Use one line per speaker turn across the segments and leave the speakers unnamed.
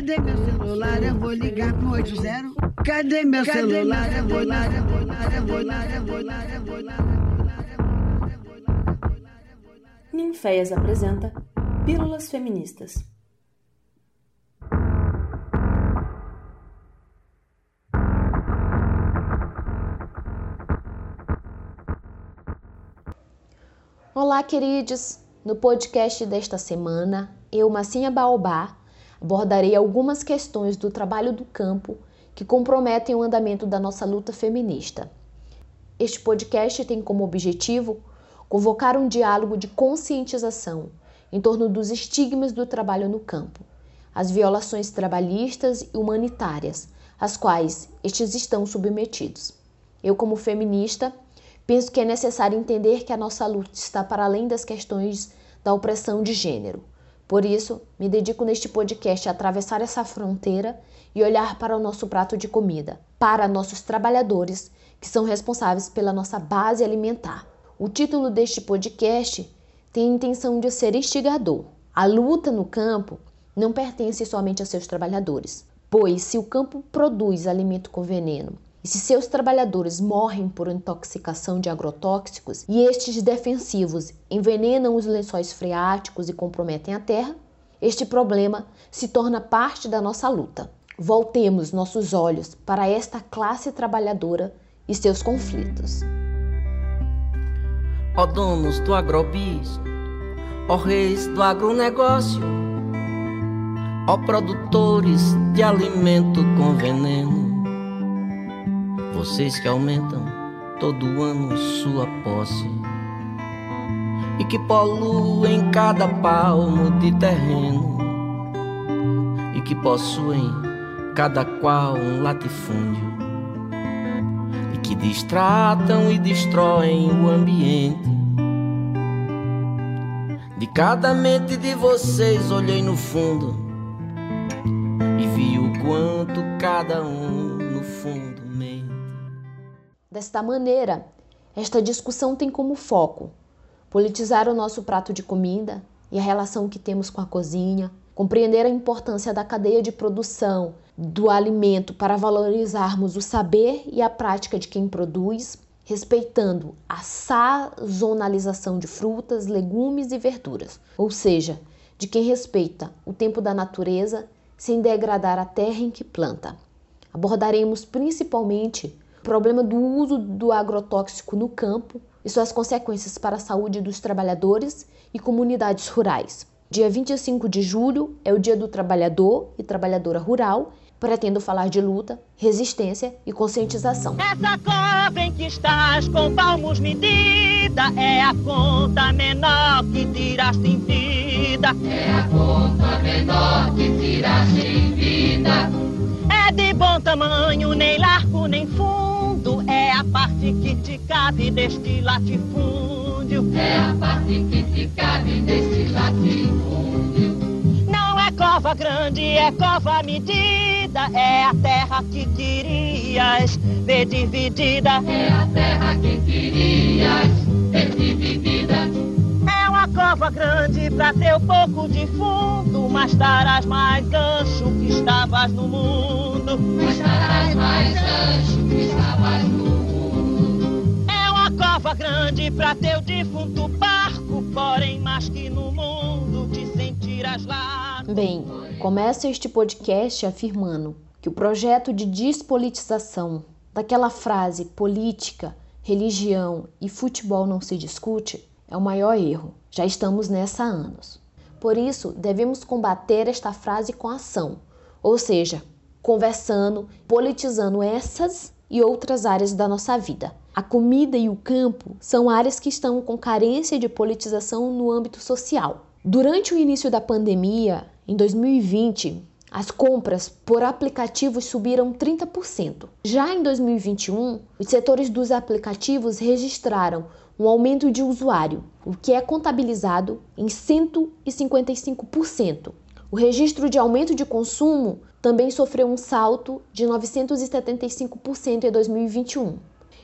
Cadê meu celular? Eu vou ligar pro 80. Cadê meu celular? Eu vou ligar, eu vou ligar, eu vou ligar, eu vou ligar, eu vou ligar.
Ninféias apresenta Pílulas Feministas.
Olá, queridos! No podcast desta semana, eu, Massinha Baobá, abordarei algumas questões do trabalho do campo que comprometem o andamento da nossa luta feminista. Este podcast tem como objetivo convocar um diálogo de conscientização em torno dos estigmas do trabalho no campo, as violações trabalhistas e humanitárias às quais estes estão submetidos. Eu, como feminista, Penso que é necessário entender que a nossa luta está para além das questões da opressão de gênero. Por isso, me dedico neste podcast a atravessar essa fronteira e olhar para o nosso prato de comida, para nossos trabalhadores que são responsáveis pela nossa base alimentar. O título deste podcast tem a intenção de ser instigador. A luta no campo não pertence somente a seus trabalhadores, pois se o campo produz alimento com veneno e se seus trabalhadores morrem por intoxicação de agrotóxicos e estes defensivos envenenam os lençóis freáticos e comprometem a terra, este problema se torna parte da nossa luta. Voltemos nossos olhos para esta classe trabalhadora e seus conflitos.
Ó donos do agrobis, ó reis do agronegócio, ó produtores de alimento com veneno vocês que aumentam todo ano sua posse. E que poluem cada palmo de terreno. E que possuem cada qual um latifúndio. E que distratam e destroem o ambiente. De cada mente de vocês olhei no fundo. E vi o quanto cada um
Desta maneira, esta discussão tem como foco politizar o nosso prato de comida e a relação que temos com a cozinha, compreender a importância da cadeia de produção do alimento para valorizarmos o saber e a prática de quem produz, respeitando a sazonalização de frutas, legumes e verduras, ou seja, de quem respeita o tempo da natureza sem degradar a terra em que planta. Abordaremos principalmente problema do uso do agrotóxico no campo e suas consequências para a saúde dos trabalhadores e comunidades rurais. Dia 25 de julho é o Dia do Trabalhador e Trabalhadora Rural. Pretendo falar de luta, resistência e conscientização.
Essa cova em que estás com palmos medida é a conta menor que tiraste em vida.
É a conta menor que tiraste em vida.
É de bom tamanho, nem largo nem fundo parte que te cabe deste latifúndio.
É a parte que te cabe deste latifúndio.
Não é cova grande, é cova medida. É a terra que querias ver dividida.
É a terra que querias ver dividida.
É uma cova grande pra ter um pouco de fundo, mas darás mais gancho que estavas no mundo.
Mas darás mais gancho que estavas no mundo
cova grande pra teu defunto barco, porém mais que no mundo te sentirás lá.
Bem, começo este podcast afirmando que o projeto de despolitização daquela frase política, religião e futebol não se discute é o maior erro. Já estamos nessa há anos. Por isso, devemos combater esta frase com ação, ou seja, conversando, politizando essas e outras áreas da nossa vida. A comida e o campo são áreas que estão com carência de politização no âmbito social. Durante o início da pandemia, em 2020, as compras por aplicativos subiram 30%. Já em 2021, os setores dos aplicativos registraram um aumento de usuário, o que é contabilizado em 155%. O registro de aumento de consumo também sofreu um salto de 975% em 2021.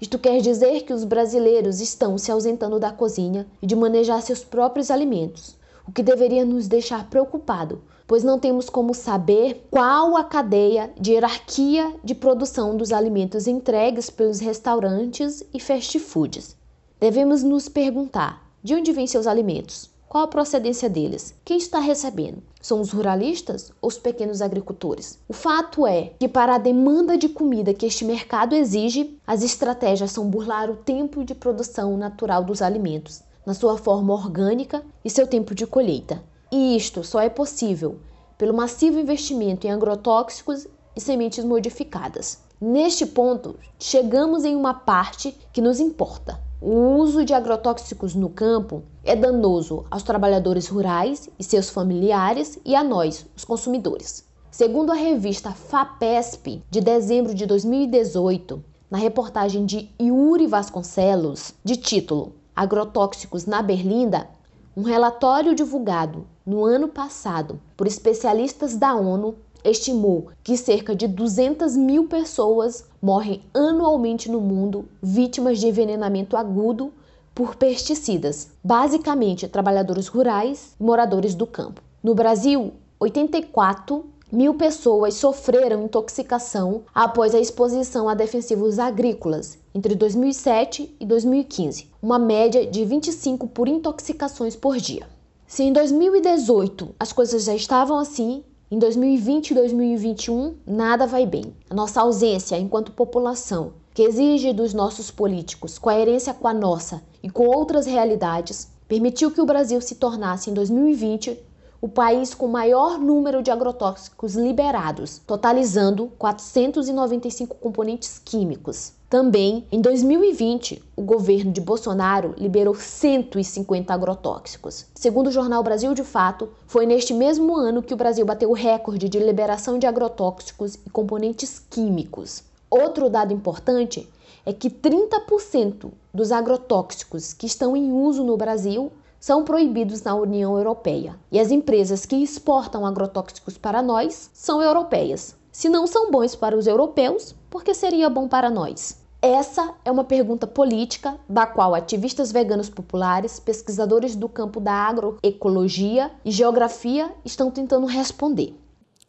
Isto quer dizer que os brasileiros estão se ausentando da cozinha e de manejar seus próprios alimentos, o que deveria nos deixar preocupado, pois não temos como saber qual a cadeia de hierarquia de produção dos alimentos entregues pelos restaurantes e fast foods. Devemos nos perguntar: de onde vêm seus alimentos? Qual a procedência deles? Quem está recebendo? São os ruralistas ou os pequenos agricultores? O fato é que, para a demanda de comida que este mercado exige, as estratégias são burlar o tempo de produção natural dos alimentos, na sua forma orgânica e seu tempo de colheita. E isto só é possível pelo massivo investimento em agrotóxicos e sementes modificadas. Neste ponto, chegamos em uma parte que nos importa. O uso de agrotóxicos no campo é danoso aos trabalhadores rurais e seus familiares e a nós, os consumidores. Segundo a revista FAPESP, de dezembro de 2018, na reportagem de Yuri Vasconcelos, de título Agrotóxicos na Berlinda, um relatório divulgado no ano passado por especialistas da ONU estimou que cerca de 200 mil pessoas morrem anualmente no mundo vítimas de envenenamento agudo por pesticidas, basicamente trabalhadores rurais e moradores do campo. No Brasil, 84 mil pessoas sofreram intoxicação após a exposição a defensivos agrícolas entre 2007 e 2015, uma média de 25 por intoxicações por dia. Se em 2018 as coisas já estavam assim, em 2020 e 2021 nada vai bem. A nossa ausência enquanto população, que exige dos nossos políticos coerência com a nossa e com outras realidades, permitiu que o Brasil se tornasse em 2020 o país com maior número de agrotóxicos liberados, totalizando 495 componentes químicos. Também, em 2020, o governo de Bolsonaro liberou 150 agrotóxicos. Segundo o jornal Brasil de Fato, foi neste mesmo ano que o Brasil bateu o recorde de liberação de agrotóxicos e componentes químicos. Outro dado importante é que 30% dos agrotóxicos que estão em uso no Brasil são proibidos na União Europeia. E as empresas que exportam agrotóxicos para nós são europeias. Se não são bons para os europeus, por que seria bom para nós? Essa é uma pergunta política da qual ativistas veganos populares, pesquisadores do campo da agroecologia e geografia estão tentando responder.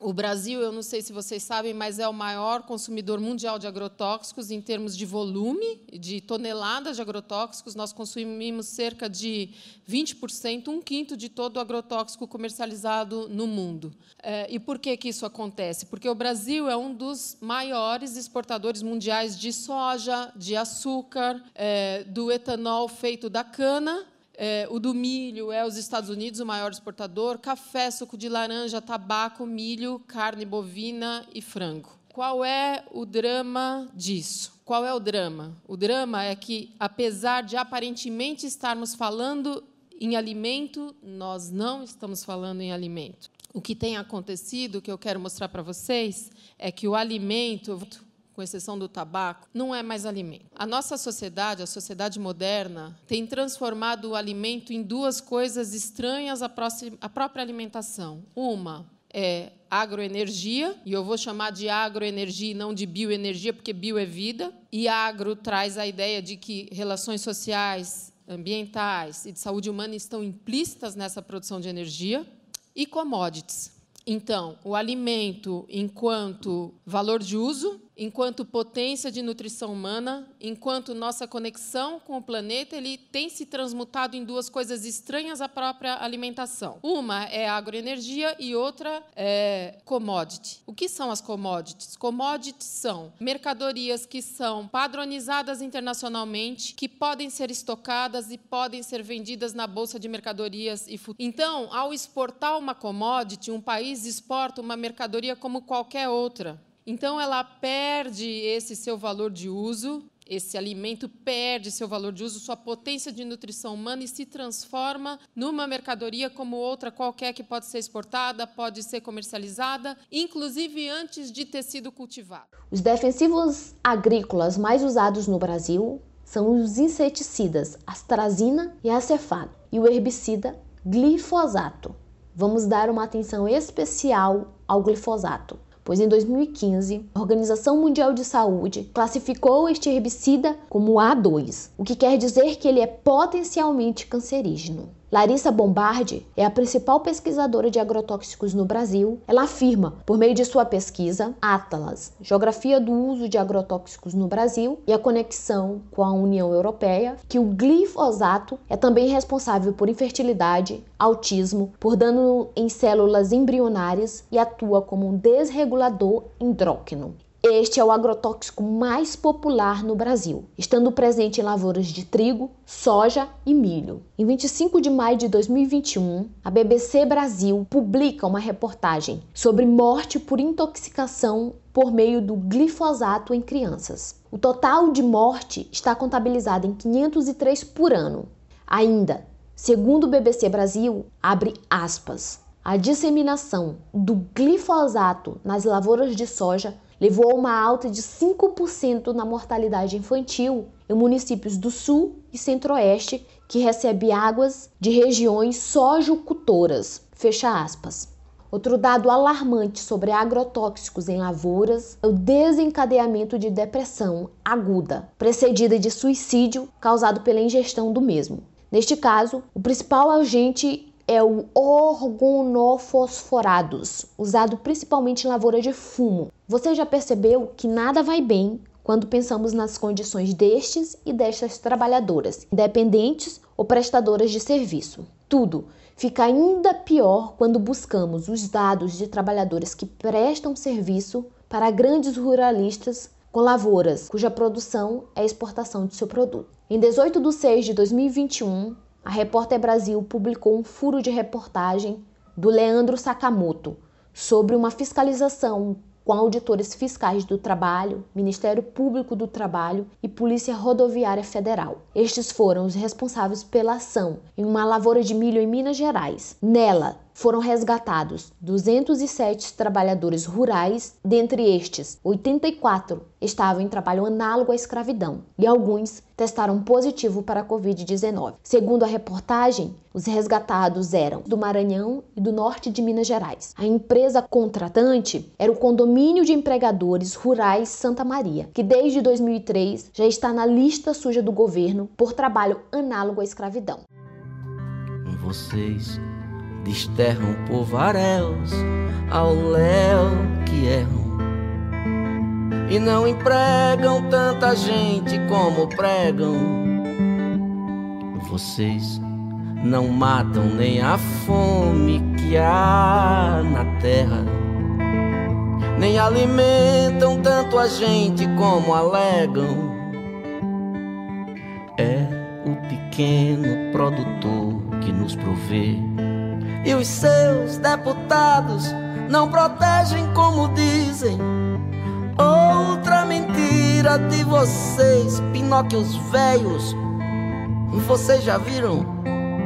O Brasil, eu não sei se vocês sabem, mas é o maior consumidor mundial de agrotóxicos em termos de volume, de toneladas de agrotóxicos. Nós consumimos cerca de 20%, um quinto de todo o agrotóxico comercializado no mundo. É, e por que, que isso acontece? Porque o Brasil é um dos maiores exportadores mundiais de soja, de açúcar, é, do etanol feito da cana é, o do milho é os Estados Unidos o maior exportador, café, suco de laranja, tabaco, milho, carne bovina e frango. Qual é o drama disso? Qual é o drama? O drama é que, apesar de aparentemente estarmos falando em alimento, nós não estamos falando em alimento. O que tem acontecido, que eu quero mostrar para vocês, é que o alimento com exceção do tabaco, não é mais alimento. A nossa sociedade, a sociedade moderna, tem transformado o alimento em duas coisas estranhas à, própria alimentação. Uma é agroenergia, e eu vou chamar de agroenergia e não de bioenergia, porque bio é vida, e agro traz a ideia de que relações sociais, ambientais e de saúde humana estão implícitas nessa produção de energia, e commodities. Então, o alimento enquanto valor de uso enquanto potência de nutrição humana, enquanto nossa conexão com o planeta, ele tem se transmutado em duas coisas estranhas à própria alimentação. Uma é agroenergia e outra é commodity. O que são as commodities? Commodities são mercadorias que são padronizadas internacionalmente, que podem ser estocadas e podem ser vendidas na bolsa de mercadorias e Então, ao exportar uma commodity, um país exporta uma mercadoria como qualquer outra. Então ela perde esse seu valor de uso, esse alimento perde seu valor de uso, sua potência de nutrição humana e se transforma numa mercadoria como outra qualquer que pode ser exportada, pode ser comercializada, inclusive antes de ter sido cultivado.
Os defensivos agrícolas mais usados no Brasil são os inseticidas astrazina e acefato e o herbicida glifosato. Vamos dar uma atenção especial ao glifosato pois em 2015 a Organização Mundial de Saúde classificou este herbicida como A2, o que quer dizer que ele é potencialmente cancerígeno. Larissa Bombardi é a principal pesquisadora de agrotóxicos no Brasil. Ela afirma, por meio de sua pesquisa Atlas, Geografia do uso de agrotóxicos no Brasil e a conexão com a União Europeia, que o glifosato é também responsável por infertilidade, autismo, por dano em células embrionárias e atua como um desregulador endócrino. Este é o agrotóxico mais popular no Brasil, estando presente em lavouras de trigo, soja e milho. Em 25 de maio de 2021, a BBC Brasil publica uma reportagem sobre morte por intoxicação por meio do glifosato em crianças. O total de morte está contabilizado em 503 por ano. Ainda, segundo o BBC Brasil, abre aspas, a disseminação do glifosato nas lavouras de soja levou a uma alta de 5% na mortalidade infantil em municípios do Sul e Centro-Oeste que recebem águas de regiões sojocultoras. Fecha aspas. Outro dado alarmante sobre agrotóxicos em lavouras é o desencadeamento de depressão aguda, precedida de suicídio causado pela ingestão do mesmo. Neste caso, o principal agente é o organofosforados, usado principalmente em lavoura de fumo. Você já percebeu que nada vai bem quando pensamos nas condições destes e destas trabalhadoras, independentes ou prestadoras de serviço. Tudo fica ainda pior quando buscamos os dados de trabalhadores que prestam serviço para grandes ruralistas com lavouras cuja produção é exportação de seu produto. Em 18 de 6 de 2021, a Repórter Brasil publicou um furo de reportagem do Leandro Sakamoto sobre uma fiscalização com auditores fiscais do trabalho, Ministério Público do Trabalho e Polícia Rodoviária Federal. Estes foram os responsáveis pela ação em uma lavoura de milho em Minas Gerais. Nela, foram resgatados 207 trabalhadores rurais, dentre estes, 84 estavam em trabalho análogo à escravidão e alguns testaram positivo para a Covid-19. Segundo a reportagem, os resgatados eram do Maranhão e do norte de Minas Gerais. A empresa contratante era o Condomínio de Empregadores Rurais Santa Maria, que desde 2003 já está na lista suja do governo por trabalho análogo à escravidão.
Vocês desterram povaréus ao léu que erram e não empregam tanta gente como pregam. Vocês não matam nem a fome que há na terra, nem alimentam tanto a gente como alegam. É o pequeno produtor que nos provê e os seus deputados não protegem como dizem. Outra mentira de vocês, Pinóquios velhos. Vocês já viram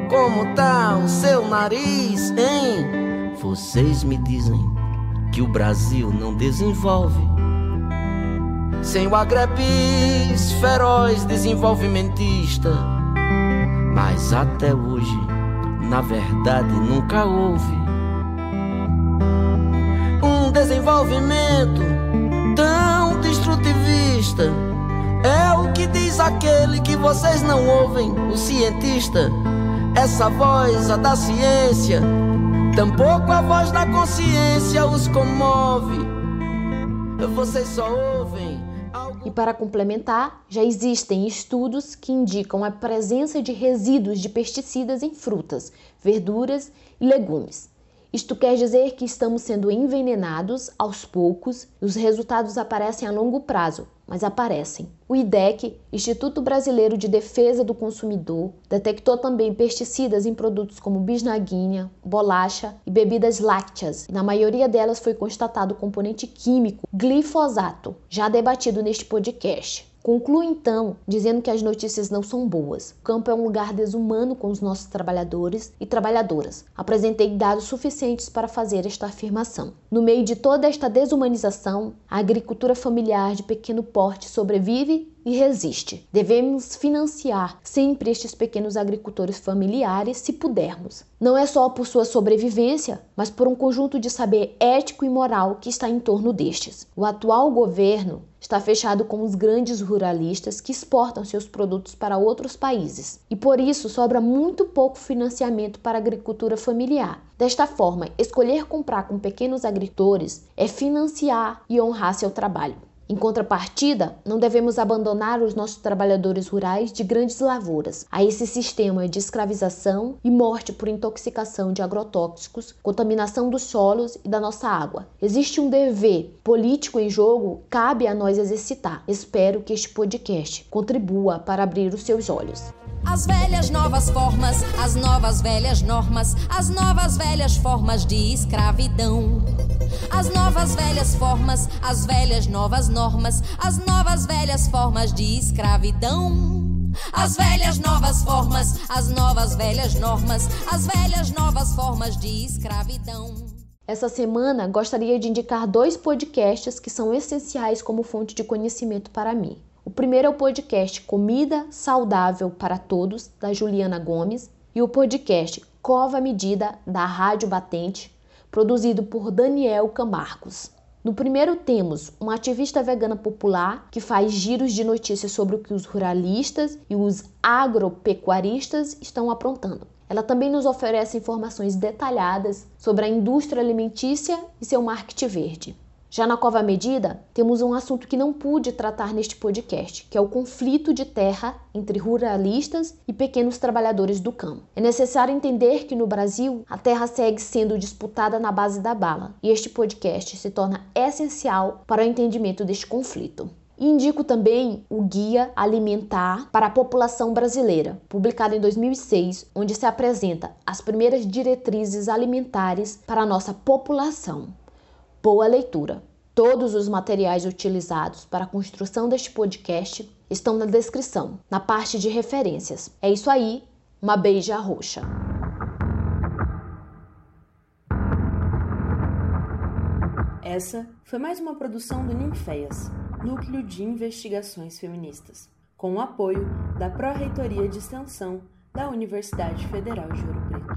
como tá o seu nariz, hein? Vocês me dizem que o Brasil não desenvolve sem o agrebis feroz desenvolvimentista. Mas até hoje na verdade nunca houve um desenvolvimento tão destrutivista. É o que diz aquele que vocês não ouvem, o cientista. Essa voz, a da ciência, tampouco a voz da consciência os comove. Vocês só ouvem
e para complementar, já existem estudos que indicam a presença de resíduos de pesticidas em frutas, verduras e legumes. Isto quer dizer que estamos sendo envenenados aos poucos e os resultados aparecem a longo prazo, mas aparecem. O IDEC, Instituto Brasileiro de Defesa do Consumidor, detectou também pesticidas em produtos como bisnaguinha, bolacha e bebidas lácteas. Na maioria delas foi constatado o componente químico glifosato, já debatido neste podcast. Concluo então dizendo que as notícias não são boas. O campo é um lugar desumano com os nossos trabalhadores e trabalhadoras. Apresentei dados suficientes para fazer esta afirmação. No meio de toda esta desumanização, a agricultura familiar de pequeno porte sobrevive e resiste. Devemos financiar sempre estes pequenos agricultores familiares se pudermos. Não é só por sua sobrevivência, mas por um conjunto de saber ético e moral que está em torno destes. O atual governo está fechado com os grandes ruralistas que exportam seus produtos para outros países e por isso sobra muito pouco financiamento para a agricultura familiar. Desta forma, escolher comprar com pequenos agricultores é financiar e honrar seu trabalho. Em contrapartida, não devemos abandonar os nossos trabalhadores rurais de grandes lavouras a esse sistema de escravização e morte por intoxicação de agrotóxicos, contaminação dos solos e da nossa água. Existe um dever político em jogo, cabe a nós exercitar. Espero que este podcast contribua para abrir os seus olhos.
As velhas novas formas, as novas velhas normas, as novas velhas formas de escravidão. As novas velhas formas, as velhas novas normas, as novas velhas formas de escravidão. As velhas novas formas, as novas velhas normas, as velhas novas formas de escravidão.
Essa semana gostaria de indicar dois podcasts que são essenciais como fonte de conhecimento para mim. O primeiro é o podcast Comida Saudável para Todos, da Juliana Gomes, e o podcast Cova Medida, da Rádio Batente, produzido por Daniel Camarcos. No primeiro temos uma ativista vegana popular que faz giros de notícias sobre o que os ruralistas e os agropecuaristas estão aprontando. Ela também nos oferece informações detalhadas sobre a indústria alimentícia e seu marketing verde. Já na Cova Medida, temos um assunto que não pude tratar neste podcast, que é o conflito de terra entre ruralistas e pequenos trabalhadores do campo. É necessário entender que no Brasil a terra segue sendo disputada na base da bala, e este podcast se torna essencial para o entendimento deste conflito. Indico também o Guia Alimentar para a População Brasileira, publicado em 2006, onde se apresenta as primeiras diretrizes alimentares para a nossa população. Boa leitura! Todos os materiais utilizados para a construção deste podcast estão na descrição, na parte de referências. É isso aí, uma beija roxa.
Essa foi mais uma produção do Ninféias, Núcleo de Investigações Feministas, com o apoio da Pró-Reitoria de Extensão da Universidade Federal de Ouro Preto.